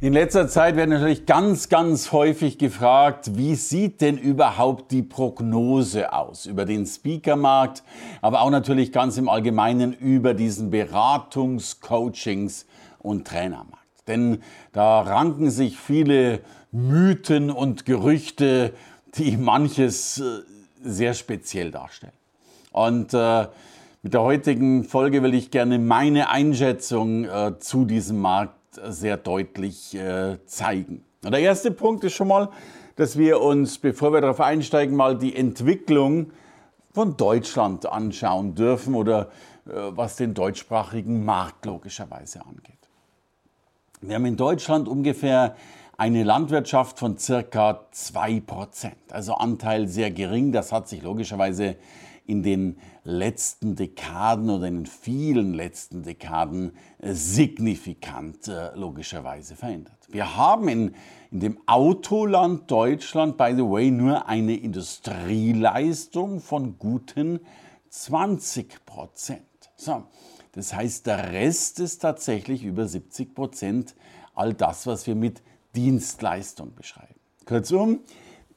In letzter Zeit werden natürlich ganz, ganz häufig gefragt, wie sieht denn überhaupt die Prognose aus über den Speakermarkt, aber auch natürlich ganz im Allgemeinen über diesen Beratungs-, Coachings- und Trainermarkt. Denn da ranken sich viele Mythen und Gerüchte, die manches äh, sehr speziell darstellen. Und äh, mit der heutigen Folge will ich gerne meine Einschätzung äh, zu diesem Markt sehr deutlich äh, zeigen. Der erste Punkt ist schon mal, dass wir uns, bevor wir darauf einsteigen, mal die Entwicklung von Deutschland anschauen dürfen oder äh, was den deutschsprachigen Markt logischerweise angeht. Wir haben in Deutschland ungefähr eine Landwirtschaft von circa 2%, also Anteil sehr gering. Das hat sich logischerweise in den letzten Dekaden oder in den vielen letzten Dekaden äh, signifikant äh, logischerweise verändert. Wir haben in, in dem Autoland Deutschland, by the way, nur eine Industrieleistung von guten 20 Prozent. So, das heißt, der Rest ist tatsächlich über 70 Prozent all das, was wir mit Dienstleistung beschreiben. Kurzum,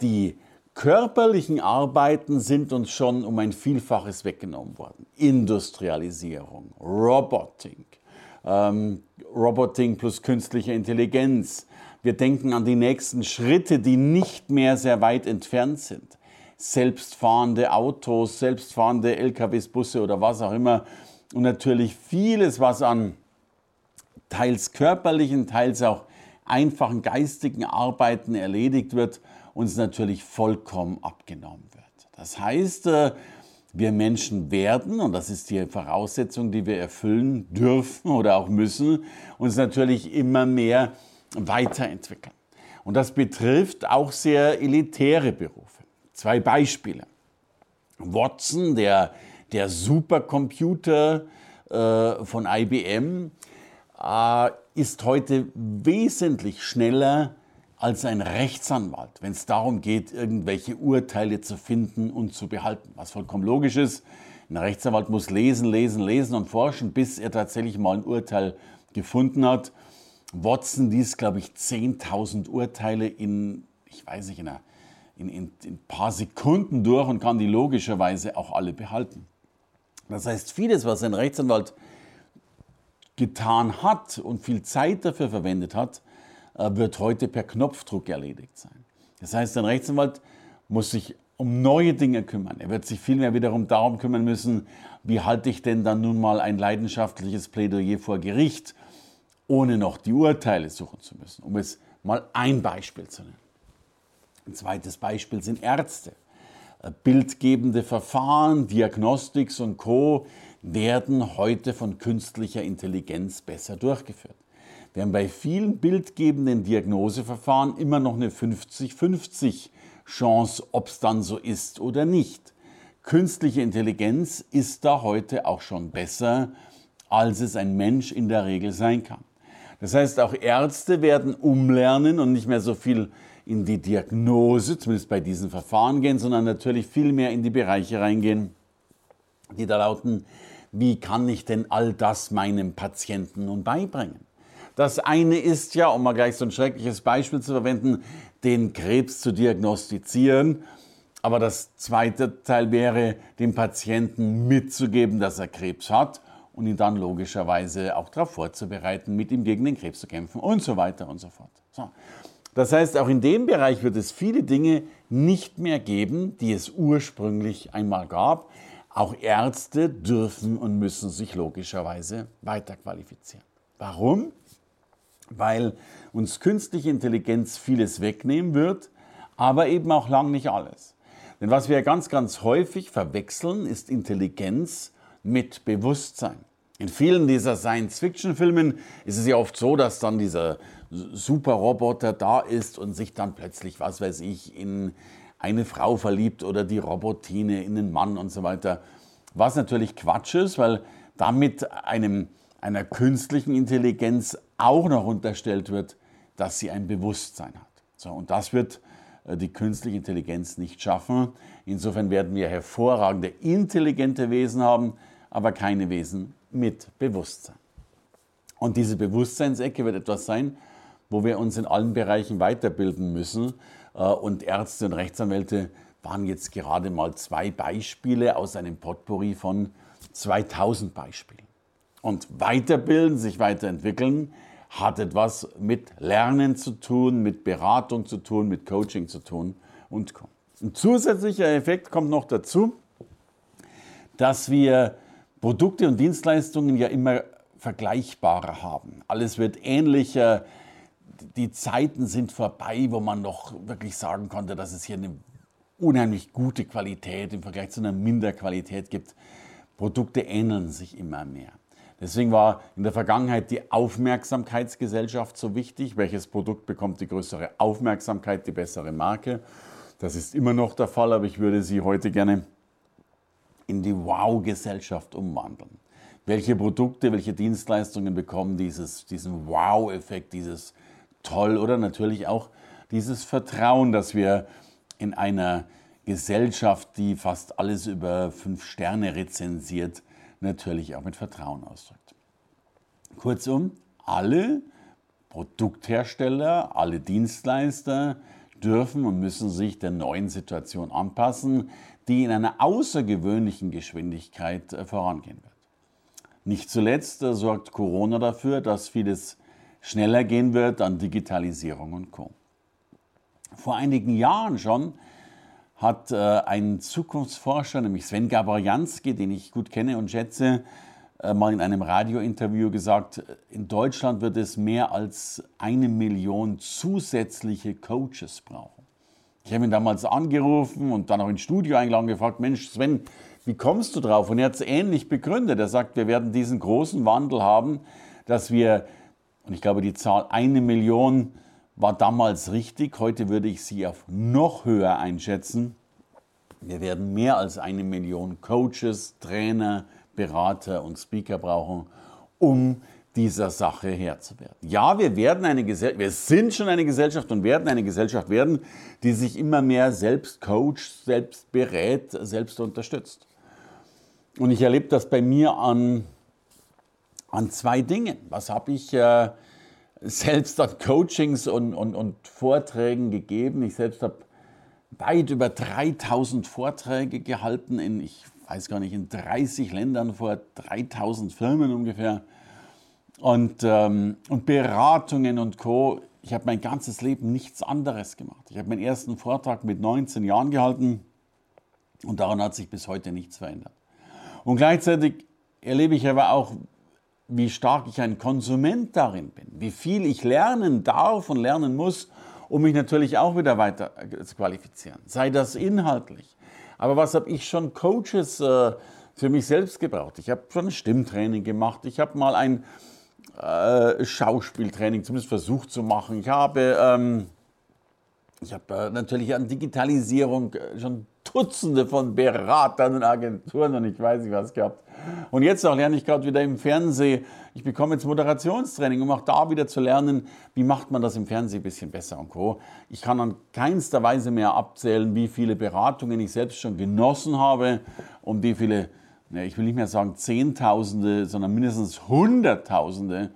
die körperlichen Arbeiten sind uns schon um ein Vielfaches weggenommen worden. Industrialisierung, Roboting, ähm, Roboting plus künstliche Intelligenz. Wir denken an die nächsten Schritte, die nicht mehr sehr weit entfernt sind. Selbstfahrende Autos, selbstfahrende LKWs, Busse oder was auch immer. Und natürlich vieles, was an teils körperlichen, teils auch einfachen geistigen Arbeiten erledigt wird uns natürlich vollkommen abgenommen wird. Das heißt, äh, wir Menschen werden, und das ist die Voraussetzung, die wir erfüllen dürfen oder auch müssen, uns natürlich immer mehr weiterentwickeln. Und das betrifft auch sehr elitäre Berufe. Zwei Beispiele. Watson, der, der Supercomputer äh, von IBM, äh, ist heute wesentlich schneller als ein Rechtsanwalt, wenn es darum geht, irgendwelche Urteile zu finden und zu behalten. Was vollkommen logisch ist. Ein Rechtsanwalt muss lesen, lesen, lesen und forschen, bis er tatsächlich mal ein Urteil gefunden hat. Watson liest, glaube ich, 10.000 Urteile in, ich weiß nicht, in, einer, in, in, in ein paar Sekunden durch und kann die logischerweise auch alle behalten. Das heißt, vieles, was ein Rechtsanwalt getan hat und viel Zeit dafür verwendet hat, wird heute per Knopfdruck erledigt sein. Das heißt, ein Rechtsanwalt muss sich um neue Dinge kümmern. Er wird sich vielmehr wiederum darum kümmern müssen, wie halte ich denn dann nun mal ein leidenschaftliches Plädoyer vor Gericht, ohne noch die Urteile suchen zu müssen, um es mal ein Beispiel zu nennen. Ein zweites Beispiel sind Ärzte. Äh, bildgebende Verfahren, Diagnostics und Co werden heute von künstlicher Intelligenz besser durchgeführt. Wir haben bei vielen bildgebenden Diagnoseverfahren immer noch eine 50-50 Chance, ob es dann so ist oder nicht. Künstliche Intelligenz ist da heute auch schon besser, als es ein Mensch in der Regel sein kann. Das heißt, auch Ärzte werden umlernen und nicht mehr so viel in die Diagnose, zumindest bei diesen Verfahren gehen, sondern natürlich viel mehr in die Bereiche reingehen, die da lauten, wie kann ich denn all das meinem Patienten nun beibringen? Das eine ist ja, um mal gleich so ein schreckliches Beispiel zu verwenden, den Krebs zu diagnostizieren. Aber das zweite Teil wäre, dem Patienten mitzugeben, dass er Krebs hat und ihn dann logischerweise auch darauf vorzubereiten, mit ihm gegen den Krebs zu kämpfen und so weiter und so fort. So. Das heißt, auch in dem Bereich wird es viele Dinge nicht mehr geben, die es ursprünglich einmal gab. Auch Ärzte dürfen und müssen sich logischerweise weiterqualifizieren. Warum? Weil uns künstliche Intelligenz vieles wegnehmen wird, aber eben auch lang nicht alles. Denn was wir ganz, ganz häufig verwechseln, ist Intelligenz mit Bewusstsein. In vielen dieser Science-Fiction-Filmen ist es ja oft so, dass dann dieser Superroboter da ist und sich dann plötzlich, was weiß ich, in eine Frau verliebt oder die Robotine in den Mann und so weiter. Was natürlich Quatsch ist, weil damit einem, einer künstlichen Intelligenz auch noch unterstellt wird, dass sie ein Bewusstsein hat. So, und das wird äh, die künstliche Intelligenz nicht schaffen. Insofern werden wir hervorragende, intelligente Wesen haben, aber keine Wesen mit Bewusstsein. Und diese Bewusstseinsecke wird etwas sein, wo wir uns in allen Bereichen weiterbilden müssen. Äh, und Ärzte und Rechtsanwälte waren jetzt gerade mal zwei Beispiele aus einem Potpourri von 2000 Beispielen. Und weiterbilden, sich weiterentwickeln, hat etwas mit Lernen zu tun, mit Beratung zu tun, mit Coaching zu tun und Co. Ein zusätzlicher Effekt kommt noch dazu, dass wir Produkte und Dienstleistungen ja immer vergleichbarer haben. Alles wird ähnlicher. Die Zeiten sind vorbei, wo man noch wirklich sagen konnte, dass es hier eine unheimlich gute Qualität im Vergleich zu einer Minderqualität gibt. Produkte ähneln sich immer mehr. Deswegen war in der Vergangenheit die Aufmerksamkeitsgesellschaft so wichtig. Welches Produkt bekommt die größere Aufmerksamkeit, die bessere Marke? Das ist immer noch der Fall, aber ich würde sie heute gerne in die Wow-Gesellschaft umwandeln. Welche Produkte, welche Dienstleistungen bekommen dieses, diesen Wow-Effekt, dieses Toll oder natürlich auch dieses Vertrauen, das wir in einer Gesellschaft, die fast alles über fünf Sterne rezensiert, natürlich auch mit Vertrauen ausdrückt. Kurzum, alle Produkthersteller, alle Dienstleister dürfen und müssen sich der neuen Situation anpassen, die in einer außergewöhnlichen Geschwindigkeit äh, vorangehen wird. Nicht zuletzt äh, sorgt Corona dafür, dass vieles schneller gehen wird an Digitalisierung und Co. Vor einigen Jahren schon hat äh, ein Zukunftsforscher, nämlich Sven Gaborjanski, den ich gut kenne und schätze, äh, mal in einem Radiointerview gesagt, in Deutschland wird es mehr als eine Million zusätzliche Coaches brauchen. Ich habe ihn damals angerufen und dann auch ins Studio eingeladen und gefragt, Mensch, Sven, wie kommst du drauf? Und er hat es ähnlich begründet. Er sagt, wir werden diesen großen Wandel haben, dass wir, und ich glaube, die Zahl eine Million war damals richtig. Heute würde ich sie auf noch höher einschätzen. Wir werden mehr als eine Million Coaches, Trainer, Berater und Speaker brauchen, um dieser Sache Herr zu werden. Ja, wir werden eine wir sind schon eine Gesellschaft und werden eine Gesellschaft werden, die sich immer mehr selbst coacht, selbst berät, selbst unterstützt. Und ich erlebe das bei mir an, an zwei Dingen. Was habe ich äh, selbst an Coachings und, und, und Vorträgen gegeben. Ich selbst habe weit über 3000 Vorträge gehalten in, ich weiß gar nicht, in 30 Ländern vor 3000 Firmen ungefähr. Und, ähm, und Beratungen und Co. Ich habe mein ganzes Leben nichts anderes gemacht. Ich habe meinen ersten Vortrag mit 19 Jahren gehalten und daran hat sich bis heute nichts verändert. Und gleichzeitig erlebe ich aber auch, wie stark ich ein Konsument darin bin, wie viel ich lernen darf und lernen muss, um mich natürlich auch wieder weiter äh, zu qualifizieren. Sei das inhaltlich. Aber was habe ich schon Coaches äh, für mich selbst gebraucht? Ich habe schon Stimmtraining gemacht. Ich habe mal ein äh, Schauspieltraining zumindest versucht zu machen. Ich habe, ähm, ich habe äh, natürlich an Digitalisierung äh, schon Dutzende von Beratern und Agenturen und ich weiß nicht was gehabt. Und jetzt auch lerne ich gerade wieder im Fernsehen. Ich bekomme jetzt Moderationstraining, um auch da wieder zu lernen, wie macht man das im Fernsehen ein bisschen besser und Co. Ich kann an keinster Weise mehr abzählen, wie viele Beratungen ich selbst schon genossen habe und wie viele, ich will nicht mehr sagen Zehntausende, sondern mindestens Hunderttausende,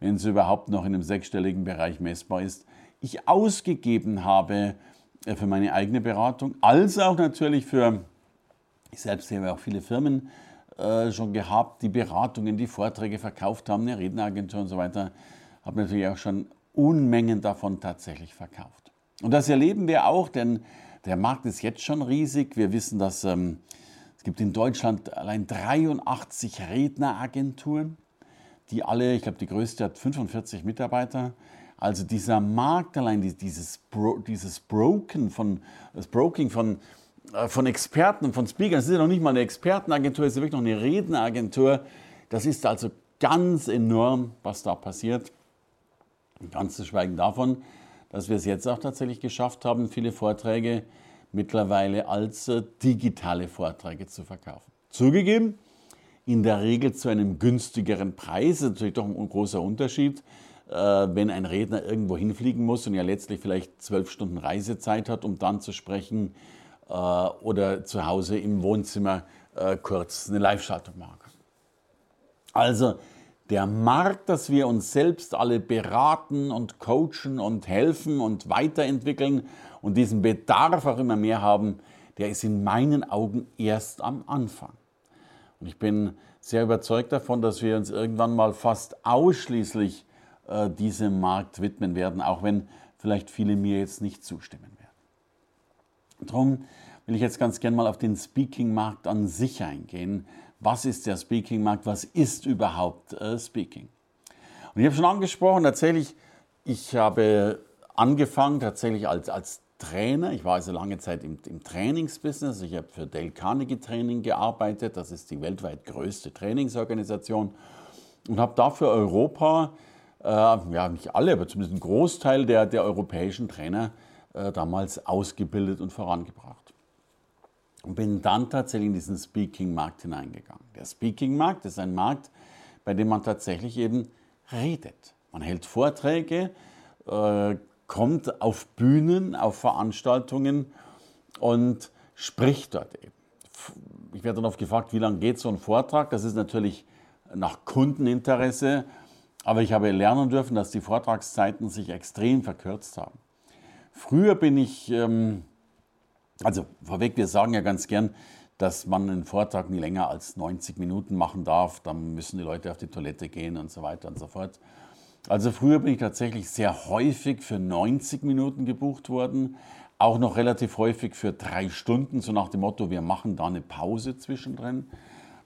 wenn es überhaupt noch in einem sechsstelligen Bereich messbar ist, ich ausgegeben habe für meine eigene Beratung, als auch natürlich für, ich selbst habe auch viele Firmen äh, schon gehabt, die Beratungen, die Vorträge verkauft haben, eine Redneragentur und so weiter, habe natürlich auch schon Unmengen davon tatsächlich verkauft. Und das erleben wir auch, denn der Markt ist jetzt schon riesig. Wir wissen, dass ähm, es gibt in Deutschland allein 83 Redneragenturen, die alle, ich glaube, die größte hat 45 Mitarbeiter. Also dieser Markt allein, dieses, Bro, dieses Broken von, das Broking von, äh, von Experten, von Speakern, das ist ja noch nicht mal eine Expertenagentur, es ist wirklich noch eine Redneragentur. Das ist also ganz enorm, was da passiert. Ganz zu schweigen davon, dass wir es jetzt auch tatsächlich geschafft haben, viele Vorträge mittlerweile als äh, digitale Vorträge zu verkaufen. Zugegeben, in der Regel zu einem günstigeren Preis, natürlich doch ein großer Unterschied, wenn ein Redner irgendwo hinfliegen muss und ja letztlich vielleicht zwölf Stunden Reisezeit hat, um dann zu sprechen äh, oder zu Hause im Wohnzimmer kurz eine Live-Schaltung machen. Also der Markt, dass wir uns selbst alle beraten und coachen und helfen und weiterentwickeln und diesen Bedarf auch immer mehr haben, der ist in meinen Augen erst am Anfang. Und ich bin sehr überzeugt davon, dass wir uns irgendwann mal fast ausschließlich äh, diesem Markt widmen werden, auch wenn vielleicht viele mir jetzt nicht zustimmen werden. Darum will ich jetzt ganz gern mal auf den Speaking-Markt an sich eingehen. Was ist der Speaking-Markt? Was ist überhaupt äh, Speaking? Und ich habe schon angesprochen, tatsächlich, ich habe angefangen tatsächlich als, als Trainer. Ich war also lange Zeit im, im Trainingsbusiness. Ich habe für Dale Carnegie Training gearbeitet. Das ist die weltweit größte Trainingsorganisation. Und habe dafür Europa, äh, ja nicht alle, aber zumindest einen Großteil der, der europäischen Trainer äh, damals ausgebildet und vorangebracht. Und bin dann tatsächlich in diesen Speaking-Markt hineingegangen. Der Speaking-Markt ist ein Markt, bei dem man tatsächlich eben redet. Man hält Vorträge, äh, kommt auf Bühnen, auf Veranstaltungen und spricht dort eben. Ich werde dann oft gefragt, wie lange geht so ein Vortrag? Das ist natürlich nach Kundeninteresse, aber ich habe lernen dürfen, dass die Vortragszeiten sich extrem verkürzt haben. Früher bin ich, ähm, also vorweg, wir sagen ja ganz gern, dass man einen Vortrag nie länger als 90 Minuten machen darf, dann müssen die Leute auf die Toilette gehen und so weiter und so fort. Also früher bin ich tatsächlich sehr häufig für 90 Minuten gebucht worden, auch noch relativ häufig für drei Stunden, so nach dem Motto, wir machen da eine Pause zwischendrin.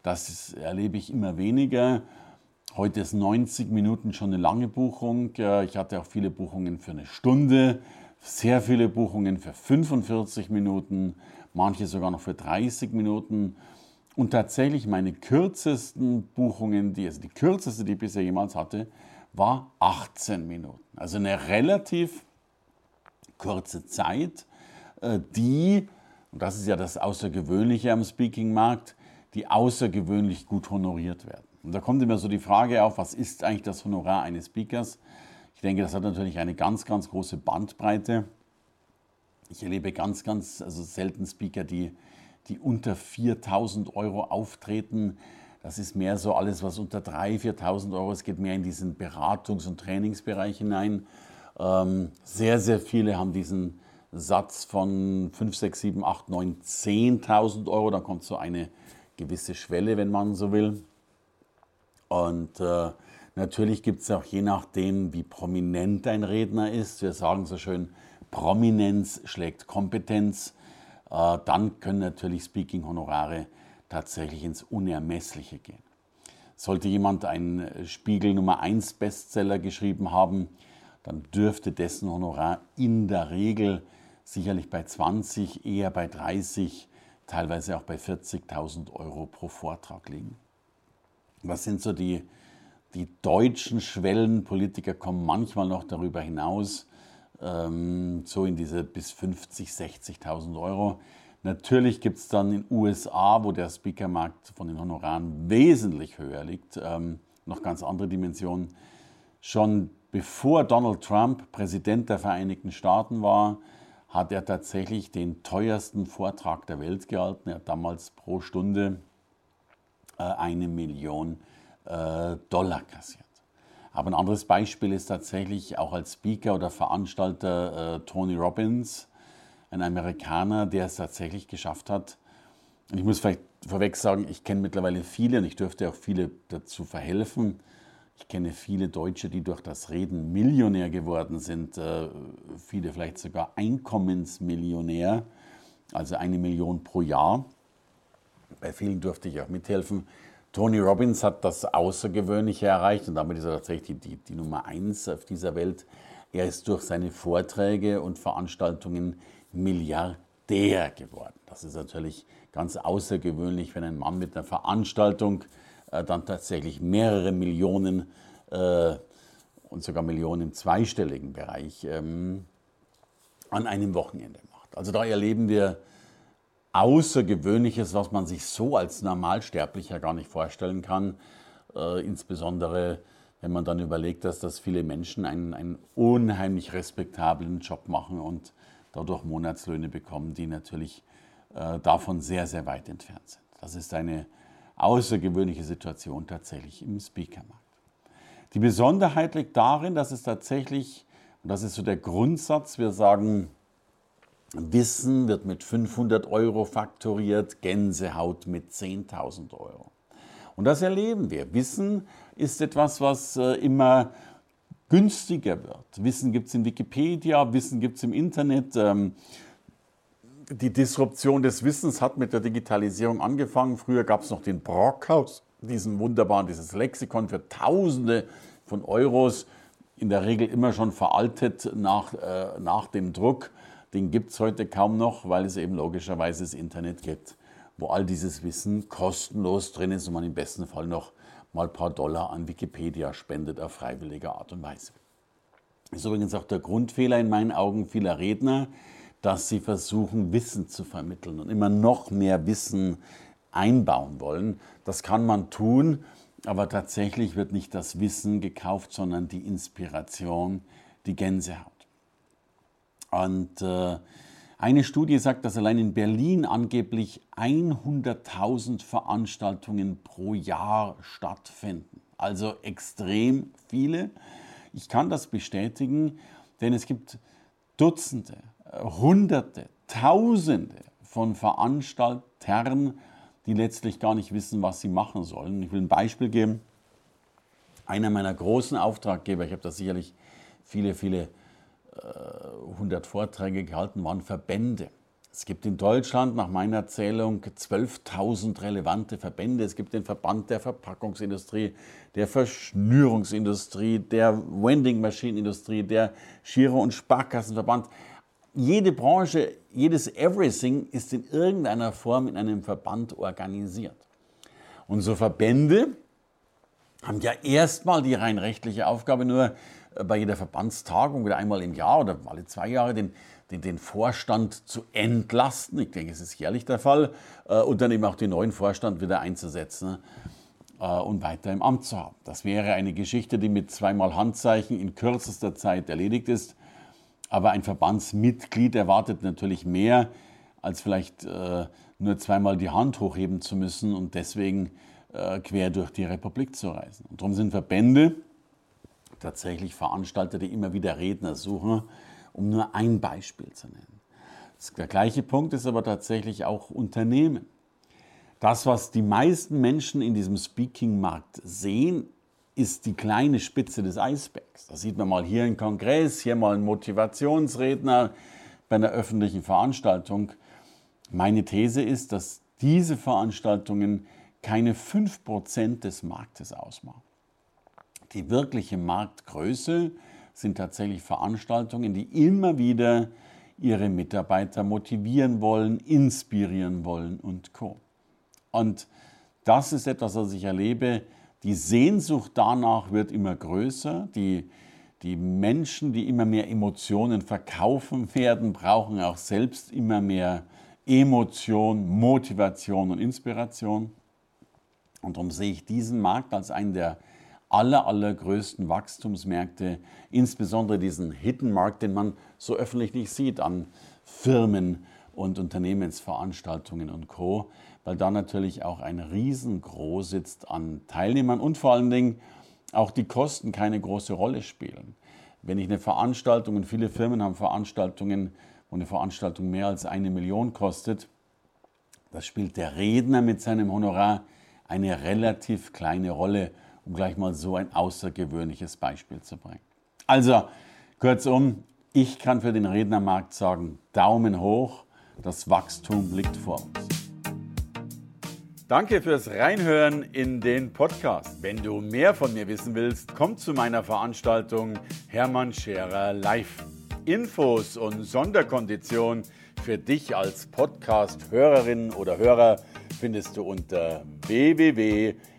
Das erlebe ich immer weniger. Heute ist 90 Minuten schon eine lange Buchung. Ich hatte auch viele Buchungen für eine Stunde, sehr viele Buchungen für 45 Minuten, manche sogar noch für 30 Minuten. Und tatsächlich meine kürzesten Buchungen, die, also die kürzeste, die ich bisher jemals hatte, war 18 Minuten. Also eine relativ kurze Zeit, äh, die, und das ist ja das Außergewöhnliche am Speaking-Markt, die außergewöhnlich gut honoriert werden. Und da kommt immer so die Frage auf, was ist eigentlich das Honorar eines Speakers? Ich denke, das hat natürlich eine ganz, ganz große Bandbreite. Ich erlebe ganz, ganz also selten Speaker, die, die unter 4000 Euro auftreten. Das ist mehr so alles, was unter 3.000, 4.000 Euro, es geht mehr in diesen Beratungs- und Trainingsbereich hinein. Ähm, sehr, sehr viele haben diesen Satz von 5, 6, 7, 8, 9, 10.000 Euro. Da kommt so eine gewisse Schwelle, wenn man so will. Und äh, natürlich gibt es auch je nachdem, wie prominent ein Redner ist. Wir sagen so schön, Prominenz schlägt Kompetenz. Äh, dann können natürlich Speaking-Honorare tatsächlich ins Unermessliche gehen. Sollte jemand einen Spiegel Nummer 1 Bestseller geschrieben haben, dann dürfte dessen Honorar in der Regel sicherlich bei 20, eher bei 30, teilweise auch bei 40.000 Euro pro Vortrag liegen. Was sind so die, die deutschen Schwellen? Politiker kommen manchmal noch darüber hinaus, ähm, so in diese bis 50, 60.000 Euro. Natürlich gibt es dann in USA, wo der Speakermarkt von den Honoraren wesentlich höher liegt, ähm, noch ganz andere Dimensionen. Schon bevor Donald Trump Präsident der Vereinigten Staaten war, hat er tatsächlich den teuersten Vortrag der Welt gehalten. Er hat damals pro Stunde eine Million äh, Dollar kassiert. Aber ein anderes Beispiel ist tatsächlich auch als Speaker oder Veranstalter äh, Tony Robbins ein Amerikaner, der es tatsächlich geschafft hat. Und ich muss vielleicht vorweg sagen, ich kenne mittlerweile viele und ich dürfte auch viele dazu verhelfen. Ich kenne viele Deutsche, die durch das Reden Millionär geworden sind, äh, viele vielleicht sogar Einkommensmillionär, also eine Million pro Jahr. Bei vielen durfte ich auch mithelfen. Tony Robbins hat das Außergewöhnliche erreicht und damit ist er tatsächlich die, die, Nummer eins auf dieser Welt. Er ist durch seine Vorträge und Veranstaltungen Milliardär geworden. Das ist natürlich ganz außergewöhnlich, wenn ein Mann mit einer Veranstaltung äh, dann tatsächlich mehrere Millionen äh, und sogar Millionen im zweistelligen Bereich ähm, an einem Wochenende macht. Also da erleben wir Außergewöhnliches, was man sich so als Normalsterblicher gar nicht vorstellen kann. Äh, insbesondere wenn man dann überlegt, dass, dass viele Menschen einen, einen unheimlich respektablen Job machen und dadurch Monatslöhne bekommen, die natürlich äh, davon sehr, sehr weit entfernt sind. Das ist eine außergewöhnliche Situation tatsächlich im Speakermarkt. Die Besonderheit liegt darin, dass es tatsächlich, und das ist so der Grundsatz, wir sagen, Wissen wird mit 500 Euro faktoriert, Gänsehaut mit 10.000 Euro. Und das erleben wir. Wissen ist etwas, was äh, immer günstiger wird. Wissen gibt es in Wikipedia, Wissen gibt es im Internet. Ähm, die Disruption des Wissens hat mit der Digitalisierung angefangen. Früher gab es noch den Brockhaus, diesen wunderbaren, dieses Lexikon für Tausende von Euros, in der Regel immer schon veraltet nach, äh, nach dem Druck. Den gibt es heute kaum noch, weil es eben logischerweise das Internet gibt, wo all dieses Wissen kostenlos drin ist und man im besten Fall noch mal ein paar Dollar an Wikipedia spendet auf freiwillige Art und Weise. Das ist übrigens auch der Grundfehler in meinen Augen vieler Redner, dass sie versuchen, Wissen zu vermitteln und immer noch mehr Wissen einbauen wollen. Das kann man tun, aber tatsächlich wird nicht das Wissen gekauft, sondern die Inspiration, die Gänsehaut. Und äh, eine Studie sagt, dass allein in Berlin angeblich 100.000 Veranstaltungen pro Jahr stattfinden. Also extrem viele. Ich kann das bestätigen, denn es gibt Dutzende, Hunderte, Tausende von Veranstaltern, die letztlich gar nicht wissen, was sie machen sollen. Ich will ein Beispiel geben. Einer meiner großen Auftraggeber, ich habe da sicherlich viele, viele 100 Vorträge gehalten, waren Verbände. Es gibt in Deutschland nach meiner Erzählung 12.000 relevante Verbände. Es gibt den Verband der Verpackungsindustrie, der Verschnürungsindustrie, der Wending-Maschinenindustrie, der Giro- und Sparkassenverband. Jede Branche, jedes Everything ist in irgendeiner Form in einem Verband organisiert. Und so Verbände haben ja erstmal die rein rechtliche Aufgabe, nur bei jeder Verbandstagung wieder einmal im Jahr oder alle zwei Jahre den, den, den Vorstand zu entlasten. Ich denke, es ist jährlich der Fall. Äh, und dann eben auch den neuen Vorstand wieder einzusetzen äh, und weiter im Amt zu haben. Das wäre eine Geschichte, die mit zweimal Handzeichen in kürzester Zeit erledigt ist. Aber ein Verbandsmitglied erwartet natürlich mehr, als vielleicht nur zweimal die Hand hochheben zu müssen und deswegen quer durch die Republik zu reisen. Und darum sind Verbände tatsächlich Veranstalter, die immer wieder Redner suchen, um nur ein Beispiel zu nennen. Der gleiche Punkt ist aber tatsächlich auch Unternehmen. Das, was die meisten Menschen in diesem Speaking-Markt sehen, ist die kleine Spitze des Eisbergs. Da sieht man mal hier einen Kongress, hier mal einen Motivationsredner bei einer öffentlichen Veranstaltung. Meine These ist, dass diese Veranstaltungen keine 5% des Marktes ausmachen. Die wirkliche Marktgröße sind tatsächlich Veranstaltungen, die immer wieder ihre Mitarbeiter motivieren wollen, inspirieren wollen und co. Und das ist etwas, was ich erlebe. Die Sehnsucht danach wird immer größer. Die, die Menschen, die immer mehr Emotionen verkaufen werden, brauchen auch selbst immer mehr Emotion, Motivation und Inspiration. Und darum sehe ich diesen Markt als einen der aller, allergrößten Wachstumsmärkte, insbesondere diesen Hidden Markt, den man so öffentlich nicht sieht an Firmen und Unternehmensveranstaltungen und Co., weil da natürlich auch ein Riesengros sitzt an Teilnehmern und vor allen Dingen auch die Kosten keine große Rolle spielen. Wenn ich eine Veranstaltung, und viele Firmen haben Veranstaltungen, wo eine Veranstaltung mehr als eine Million kostet, das spielt der Redner mit seinem Honorar eine relativ kleine Rolle um gleich mal so ein außergewöhnliches Beispiel zu bringen. Also, kurzum, ich kann für den Rednermarkt sagen, Daumen hoch, das Wachstum liegt vor uns. Danke fürs Reinhören in den Podcast. Wenn du mehr von mir wissen willst, komm zu meiner Veranstaltung Hermann Scherer Live. Infos und Sonderkonditionen für dich als Podcast-Hörerin oder Hörer findest du unter www